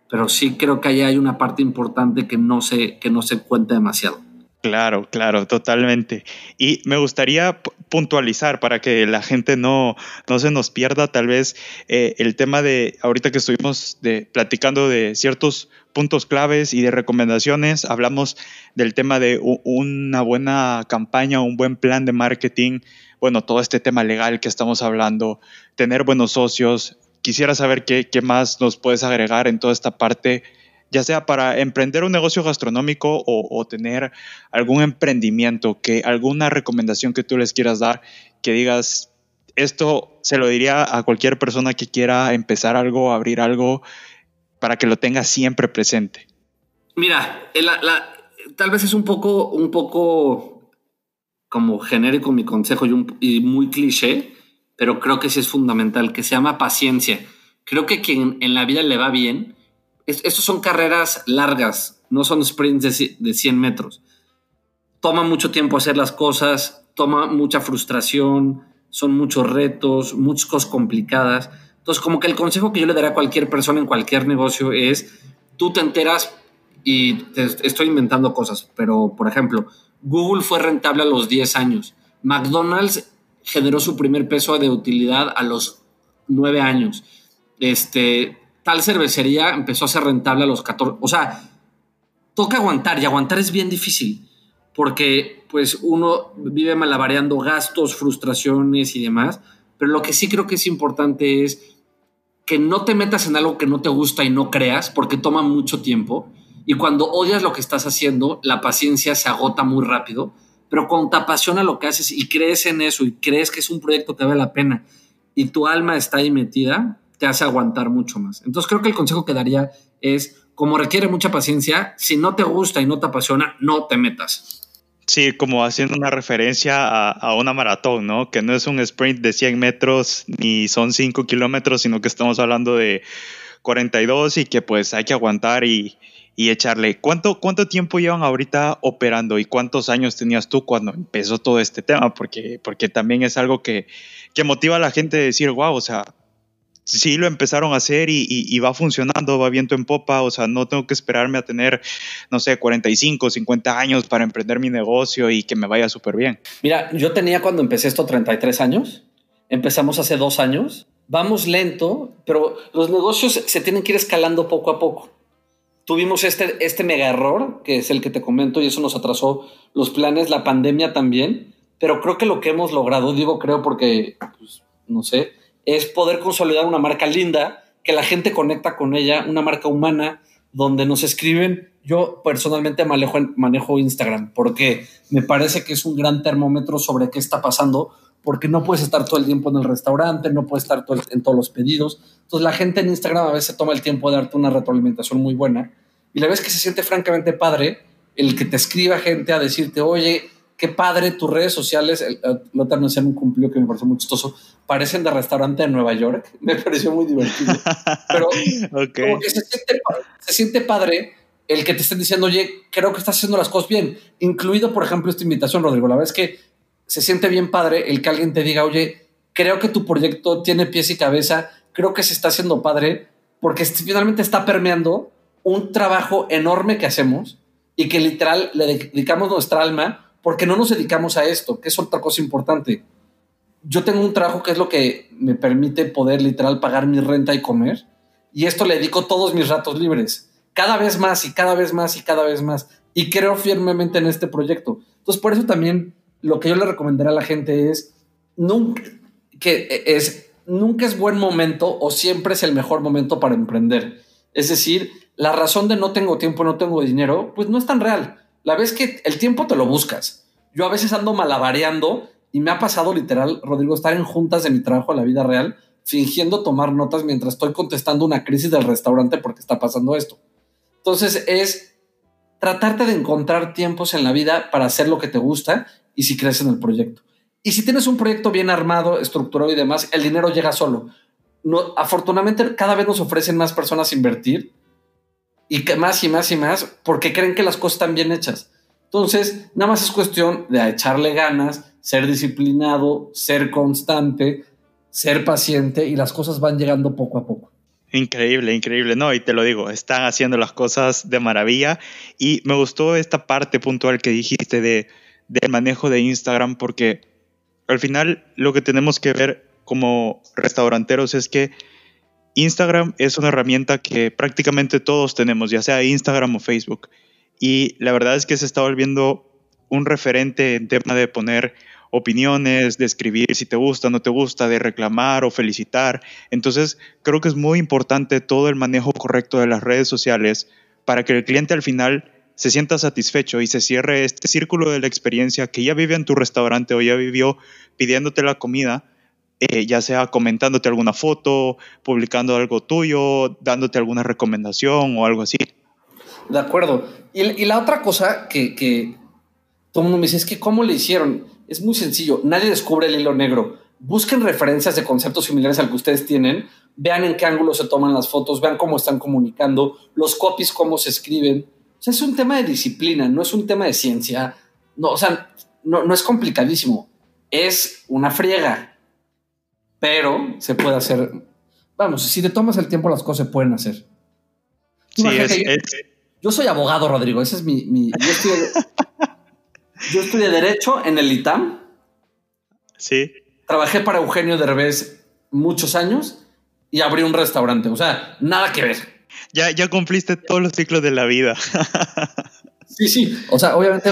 pero sí creo que ahí hay una parte importante que no se, que no se cuenta demasiado. Claro, claro, totalmente. Y me gustaría puntualizar para que la gente no, no se nos pierda tal vez eh, el tema de, ahorita que estuvimos de, platicando de ciertos puntos claves y de recomendaciones, hablamos del tema de una buena campaña, un buen plan de marketing, bueno, todo este tema legal que estamos hablando, tener buenos socios. Quisiera saber qué, qué más nos puedes agregar en toda esta parte ya sea para emprender un negocio gastronómico o, tener algún emprendimiento, que alguna recomendación que tú les quieras dar, que digas, esto se lo diría a cualquier persona que quiera empezar algo, abrir algo, para que lo tengas siempre presente? Mira, tal vez es un poco, un poco como genérico mi consejo y, muy cliché, pero creo que sí es fundamental, que se llama paciencia. Creo que quien en la vida le va bien, estos son carreras largas, no son sprints de, de 100 metros. Toma mucho tiempo hacer las cosas, toma mucha frustración, son muchos retos, muchas cosas complicadas. Entonces, como que el consejo que yo le daría a cualquier persona en cualquier negocio es, tú te enteras y te estoy inventando cosas, pero por ejemplo, Google fue rentable a los 10 años. McDonald's generó su primer peso de utilidad a los 9 años. Este, tal cervecería empezó a ser rentable a los 14. O sea, toca aguantar y aguantar es bien difícil porque pues uno vive malabareando gastos, frustraciones y demás, pero lo que sí creo que es importante es que no te metas en algo que no te gusta y no creas, porque toma mucho tiempo. Y cuando odias lo que estás haciendo, la paciencia se agota muy rápido. Pero cuando te apasiona lo que haces y crees en eso y crees que es un proyecto que vale la pena y tu alma está ahí metida, te hace aguantar mucho más. Entonces creo que el consejo que daría es, como requiere mucha paciencia, si no te gusta y no te apasiona, no te metas. Sí, como haciendo una referencia a, una maratón, ¿no? Que no es un sprint de 100 metros ni son 5 kilómetros, sino que estamos hablando de 42 y que pues hay que aguantar y, echarle. ¿Cuánto, ¿Cuánto tiempo llevan ahorita operando y cuántos años tenías tú cuando empezó todo este tema? Porque, porque también es algo que, que motiva a la gente a decir, wow, o sea, sí lo empezaron a hacer y, va funcionando, va viento en popa, o sea, no tengo que esperarme a tener, no sé, 45, 50 años para emprender mi negocio y que me vaya súper bien. Mira, yo tenía cuando empecé esto 33 años, empezamos hace dos años, vamos lento, pero los negocios se tienen que ir escalando poco a poco. Tuvimos este, este mega error, que es el que te comento, y eso nos atrasó los planes, la pandemia también, pero creo que lo que hemos logrado, digo creo porque, pues, no sé, es poder consolidar una marca linda, que la gente conecta con ella, una marca humana, donde nos escriben. Yo personalmente manejo, manejo Instagram porque me parece que es un gran termómetro sobre qué está pasando, porque no puedes estar todo el tiempo en el restaurante, no puedes estar en todos los pedidos. Entonces la gente en Instagram a veces toma el tiempo de darte una retroalimentación muy buena y la vez que se siente francamente padre el que te escriba gente a decirte, oye, qué padre tus redes sociales. El, el otro un cumplido que me pareció muy chistoso. Parecen de restaurante de Nueva York. Me pareció muy divertido. Pero como que se siente, se siente padre el que te estén diciendo, oye, creo que estás haciendo las cosas bien. Incluido, por ejemplo, esta invitación, Rodrigo. La verdad es que se siente bien padre el que alguien te diga, oye, creo que tu proyecto tiene pies y cabeza. Creo que se está haciendo padre porque finalmente está permeando un trabajo enorme que hacemos y que literal le dedicamos nuestra alma porque no nos dedicamos a esto, que es otra cosa importante. Yo tengo un trabajo que es lo que me permite poder literal pagar mi renta y comer, y esto le dedico todos mis ratos libres, cada vez más y cada vez más y cada vez más, y creo firmemente en este proyecto. Entonces, por eso también lo que yo le recomendaría a la gente es que es, nunca es buen momento o siempre es el mejor momento para emprender. Es decir, la razón de no tengo tiempo, no tengo dinero, pues no es tan real la vez que el tiempo te lo buscas. Yo a veces ando malabareando y me ha pasado literal, Rodrigo, estar en juntas de mi trabajo a la vida real, fingiendo tomar notas mientras estoy contestando una crisis del restaurante porque está pasando esto. Entonces es tratarte de encontrar tiempos en la vida para hacer lo que te gusta y si crees en el proyecto. Y si tienes un proyecto bien armado, estructurado y demás, el dinero llega solo. No, afortunadamente cada vez nos ofrecen más personas invertir y que más y más y más porque creen que las cosas están bien hechas. Entonces, nada más es cuestión de echarle ganas, ser disciplinado, ser constante, ser paciente y las cosas van llegando poco a poco. Increíble, increíble, no, y te lo digo, están haciendo las cosas de maravilla y me gustó esta parte puntual que dijiste de del manejo de Instagram porque al final lo que tenemos que ver como restauranteros es que Instagram es una herramienta que prácticamente todos tenemos, ya sea Instagram o Facebook. Y la verdad es que se está volviendo un referente en tema de poner opiniones, de escribir si te gusta, no te gusta, de reclamar o felicitar. Entonces, creo que es muy importante todo el manejo correcto de las redes sociales para que el cliente al final se sienta satisfecho y se cierre este círculo de la experiencia que ya vive en tu restaurante o ya vivió pidiéndote la comida eh, ya sea comentándote alguna foto, publicando algo tuyo, dándote alguna recomendación o algo así. De acuerdo. Y, la otra cosa que, que todo el mundo me dice es que cómo le hicieron. Es muy sencillo. Nadie descubre el hilo negro. Busquen referencias de conceptos similares al que ustedes tienen. Vean en qué ángulo se toman las fotos. Vean cómo están comunicando. Los copies, cómo se escriben. O sea, es un tema de disciplina, no es un tema de ciencia. No, o sea, no, no es complicadísimo. Es una friega. Pero se puede hacer. Vamos, si te tomas el tiempo, las cosas se pueden hacer. Sí, es, yo soy abogado, Rodrigo. Ese es mi. yo, estudié, Derecho en el ITAM. Sí. Trabajé para Eugenio Derbez muchos años y abrí un restaurante. O sea, nada que ver. Ya, ya cumpliste todos los ciclos de la vida. sí, sí. O sea, obviamente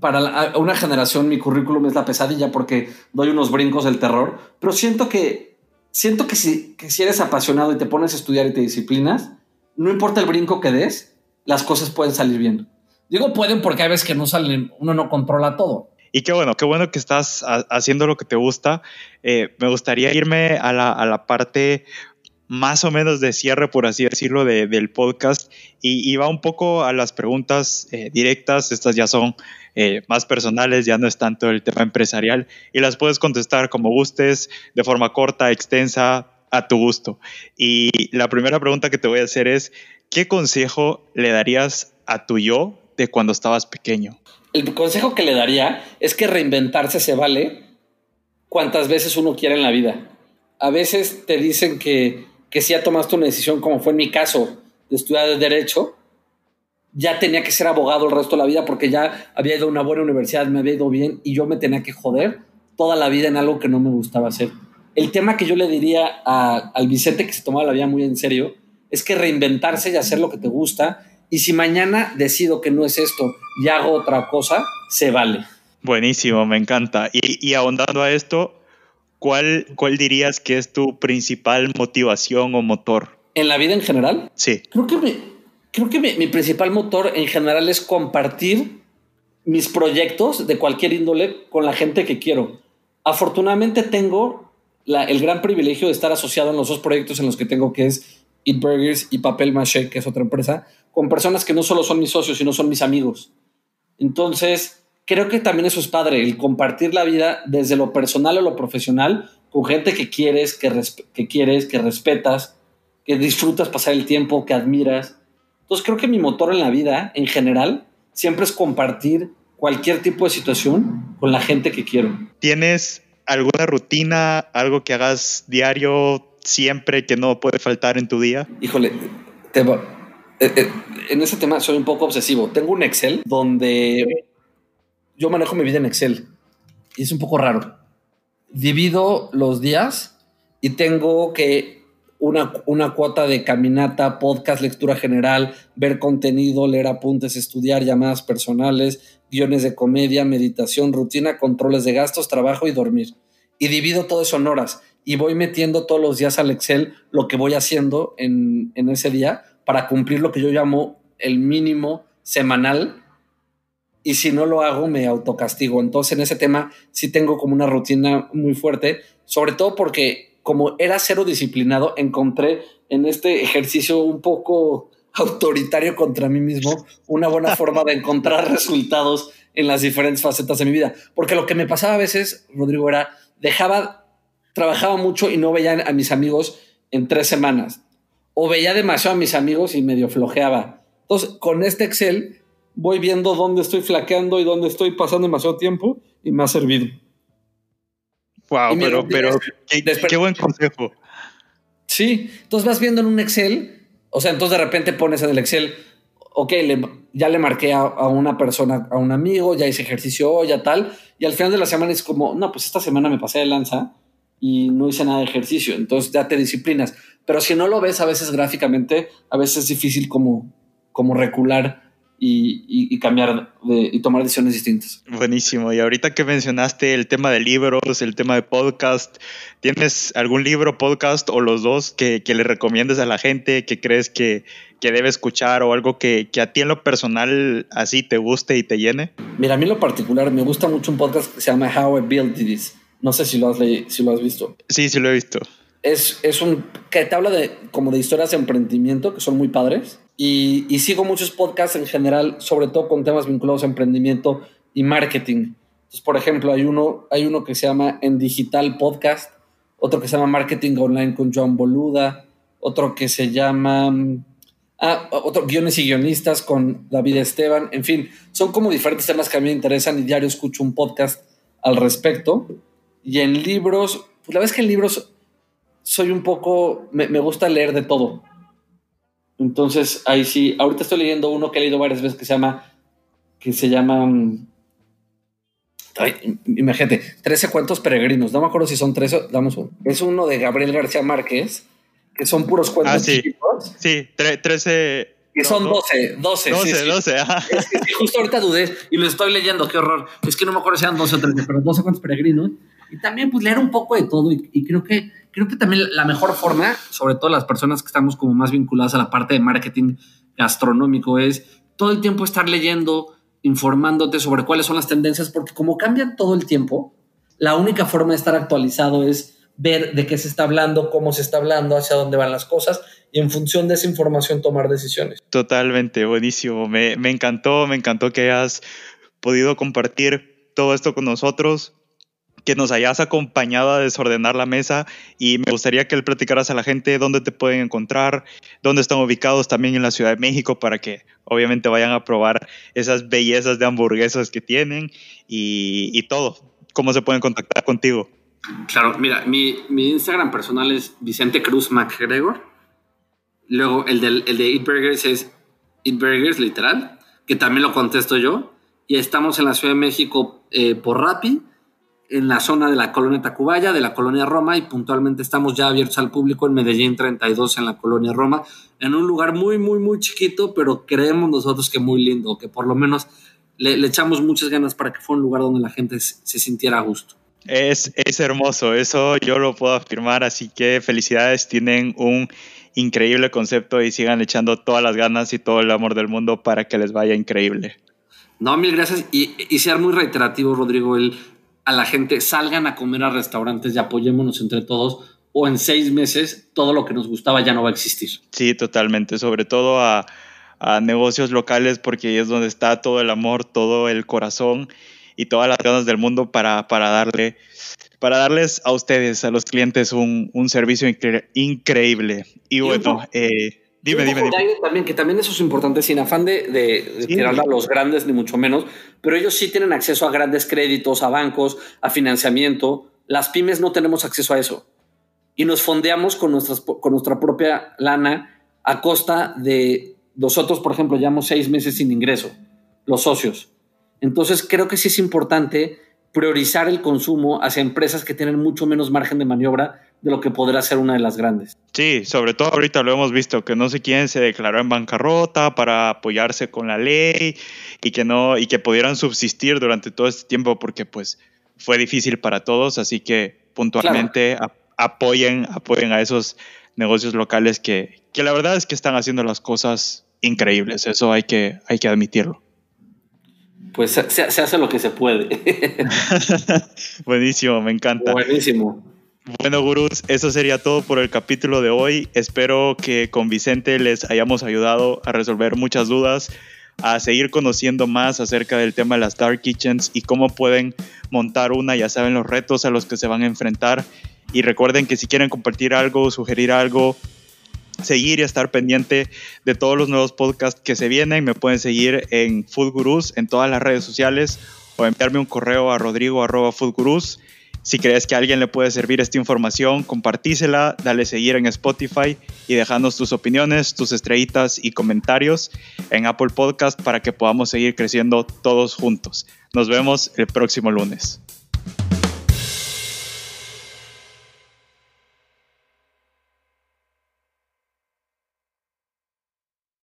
para, una generación mi currículum es la pesadilla porque doy unos brincos del terror, pero siento que siento que si, que si eres apasionado y te pones a estudiar y te disciplinas, no importa el brinco que des, las cosas pueden salir bien. Digo pueden porque hay veces que no salen, uno no controla todo. Y qué bueno, qué bueno que estás haciendo lo que te gusta. Eh, me gustaría irme a la, a la, parte más o menos de cierre, por así decirlo, del podcast y, va un poco a las preguntas eh, directas. Estas ya son eh, más personales, ya no es tanto el tema empresarial y las puedes contestar como gustes, de forma corta, extensa, a tu gusto. Y la primera pregunta que te voy a hacer es, ¿qué consejo le darías a tu yo de cuando estabas pequeño? El consejo que le daría es que reinventarse se vale cuantas veces uno quiera en la vida. A veces te dicen que, que si ya tomaste una decisión, como fue en mi caso, de estudiar Derecho, ya tenía que ser abogado el resto de la vida porque ya había ido a una buena universidad, me había ido bien y yo me tenía que joder toda la vida en algo que no me gustaba hacer el tema que yo le diría al Vicente que se tomaba la vida muy en serio es que reinventarse y hacer lo que te gusta. Y si mañana decido que no es esto y hago otra cosa, se vale. Buenísimo, me encanta. Y, ahondando a esto, ¿cuál, ¿cuál dirías que es tu principal motivación o motor? ¿En la vida en general? Sí. Creo que, mi, creo que mi principal motor en general es compartir mis proyectos de cualquier índole con la gente que quiero. Afortunadamente tengo el gran privilegio de estar asociado en los dos proyectos en los que tengo, que es Eat Burgers y Papel Maché, que es otra empresa, con personas que no solo son mis socios, sino son mis amigos. Entonces, creo que también eso es padre, el compartir la vida desde lo personal a lo profesional con gente que quieres, que, que quieres, que respetas, que disfrutas pasar el tiempo, que admiras. Entonces, creo que mi motor en la vida, en general, siempre es compartir cualquier tipo de situación con la gente que quiero. ¿Tienes alguna rutina, algo que hagas diario, siempre, que no puede faltar en tu día? Híjole, te eh, eh, en ese tema soy un poco obsesivo. Tengo un Excel donde yo manejo mi vida en Excel y es un poco raro. Divido los días y tengo que una, una, cuota de caminata, podcast, lectura general, ver contenido, leer apuntes, estudiar llamadas personales, guiones de comedia, meditación, rutina, controles de gastos, trabajo y dormir. Y divido todo eso en horas y voy metiendo todos los días al Excel lo que voy haciendo en, ese día para cumplir lo que yo llamo el mínimo semanal. Y si no lo hago, me autocastigo. Entonces, en ese tema sí tengo como una rutina muy fuerte, sobre todo porque como era cero disciplinado, encontré en este ejercicio un poco autoritario contra mí mismo, una buena forma de encontrar resultados en las diferentes facetas de mi vida. Porque lo que me pasaba a veces, Rodrigo, era dejaba, trabajaba mucho y no veía a mis amigos en tres semanas. O veía demasiado a mis amigos y medio flojeaba. Entonces, con este Excel voy viendo dónde estoy flaqueando y dónde estoy pasando demasiado tiempo y me ha servido. Wow, pero, pero qué buen consejo. Sí, entonces vas viendo en un Excel o sea, entonces de repente pones en el Excel, ok, ya le marqué a, una persona, a un amigo, ya hice ejercicio, ya tal, y al final de la semana es como, no, pues esta semana me pasé de lanza y no hice nada de ejercicio, entonces ya te disciplinas. Pero si no lo ves a veces gráficamente, a veces es difícil como, como recular y, cambiar y tomar decisiones distintas. Buenísimo. Y ahorita que mencionaste el tema de libros, el tema de podcast, ¿tienes algún libro, podcast o los dos que, le recomiendes a la gente que crees que, debe escuchar o algo que, que, a ti en lo personal así te guste y te llene? Mira, a mí en lo particular me gusta mucho un podcast que se llama How I Built This. No sé si lo has, si lo has visto. Sí, sí lo he visto. Es, es un que te habla de como de historias de emprendimiento que son muy padres. Y, y sigo muchos podcasts en general, sobre todo con temas vinculados a emprendimiento y marketing. Entonces, por ejemplo, hay uno, hay uno que se llama En Digital Podcast, otro que se llama Marketing Online con Joan Boluda, otro que se llama ah, otro guiones y guionistas con David Esteban. En fin, son como diferentes temas que a mí me interesan y diario escucho un podcast al respecto. Y en libros, pues la es que en libros soy un poco, me, me gusta leer de todo. Entonces, ahí sí, ahorita estoy leyendo uno que he leído varias veces que se llama, que se llama mm, imagínate, 13 cuentos peregrinos. No me acuerdo si son 13. Damos uno. Es uno de Gabriel García Márquez, que son puros cuentos ah, sí. Sí, 13. Que son 12, 12. 12, 12, Es que justo ahorita dudé y lo estoy leyendo, qué horror. Es que no me acuerdo si eran 12 o 13, pero 12 cuentos peregrinos. Y también, pues, leer un poco de todo. Y, creo que creo que también la mejor forma, sobre todo las personas que estamos como más vinculadas a la parte de marketing gastronómico, es todo el tiempo estar leyendo informándote sobre cuáles son las tendencias, porque como cambian todo el tiempo, la única forma de estar actualizado es ver de qué se está hablando, cómo se está hablando, hacia dónde van las cosas y en función de esa información tomar decisiones. Totalmente, buenísimo. Me, me encantó, me encantó que hayas podido compartir todo esto con nosotros que nos hayas acompañado a desordenar la mesa y me gustaría que le platicaras a la gente dónde te pueden encontrar, dónde están ubicados también en la Ciudad de México para que obviamente vayan a probar esas bellezas de hamburguesas que tienen y, todo, cómo se pueden contactar contigo. Claro, mira, mi, mi Instagram personal es Vicente Cruz MacGregor. Luego el, del, el de Eat Burgers es Eat Burgers, literal, que también lo contesto yo. Y estamos en la Ciudad de México eh, por Rappi en la zona de la colonia Tacubaya, de la colonia Roma, y puntualmente estamos ya abiertos al público en Medellín 32, en la colonia Roma, en un lugar muy, muy, muy chiquito, pero creemos nosotros que muy lindo, que por lo menos le, echamos muchas ganas para que fuera un lugar donde la gente se, sintiera a gusto. Es, es hermoso, eso yo lo puedo afirmar, así que felicidades, tienen un increíble concepto y sigan echando todas las ganas y todo el amor del mundo para que les vaya increíble. No, mil gracias. Y, y ser muy reiterativo, Rodrigo, el a la gente, salgan a comer a restaurantes y apoyémonos entre todos, o en seis meses todo lo que nos gustaba ya no va a existir. Sí, totalmente, sobre todo a, negocios locales porque ahí es donde está todo el amor, todo el corazón y todas las ganas del mundo para, para darle para darles a ustedes, a los clientes, un, servicio increíble. Y bueno, eh, Dime, dime, dime. También, que también eso es importante, sin afán de, de, tirar a los grandes, ni mucho menos, pero ellos sí tienen acceso a grandes créditos, a bancos, a financiamiento. Las pymes no tenemos acceso a eso. Y nos fondeamos con, nuestras, con nuestra propia lana a costa de nosotros, por ejemplo, llevamos seis meses sin ingreso, los socios. Entonces, creo que sí es importante priorizar el consumo hacia empresas que tienen mucho menos margen de maniobra de lo que podrá ser una de las grandes. Sí, sobre todo ahorita lo hemos visto, que no sé quién se declaró en bancarrota para apoyarse con la ley y que no, y que pudieran subsistir durante todo este tiempo porque pues fue difícil para todos, así que puntualmente apoyen, apoyen a esos negocios locales que, que la verdad es que están haciendo las cosas increíbles, eso hay que, hay que admitirlo. Pues se, se hace lo que se puede. Buenísimo, me encanta. Buenísimo. Bueno, gurús, eso sería todo por el capítulo de hoy. Espero que con Vicente les hayamos ayudado a resolver muchas dudas, a seguir conociendo más acerca del tema de las Dark Kitchens y cómo pueden montar una, ya saben los retos a los que se van a enfrentar. Y recuerden que si quieren compartir algo, sugerir algo, seguir y estar pendiente de todos los nuevos podcasts que se vienen, me pueden seguir en Food en todas las redes sociales o enviarme un correo a rodrigo si crees que a alguien le puede servir esta información, compartísela, dale seguir en Spotify y déjanos tus opiniones, tus estrellitas y comentarios en Apple Podcast para que podamos seguir creciendo todos juntos. Nos vemos el próximo lunes.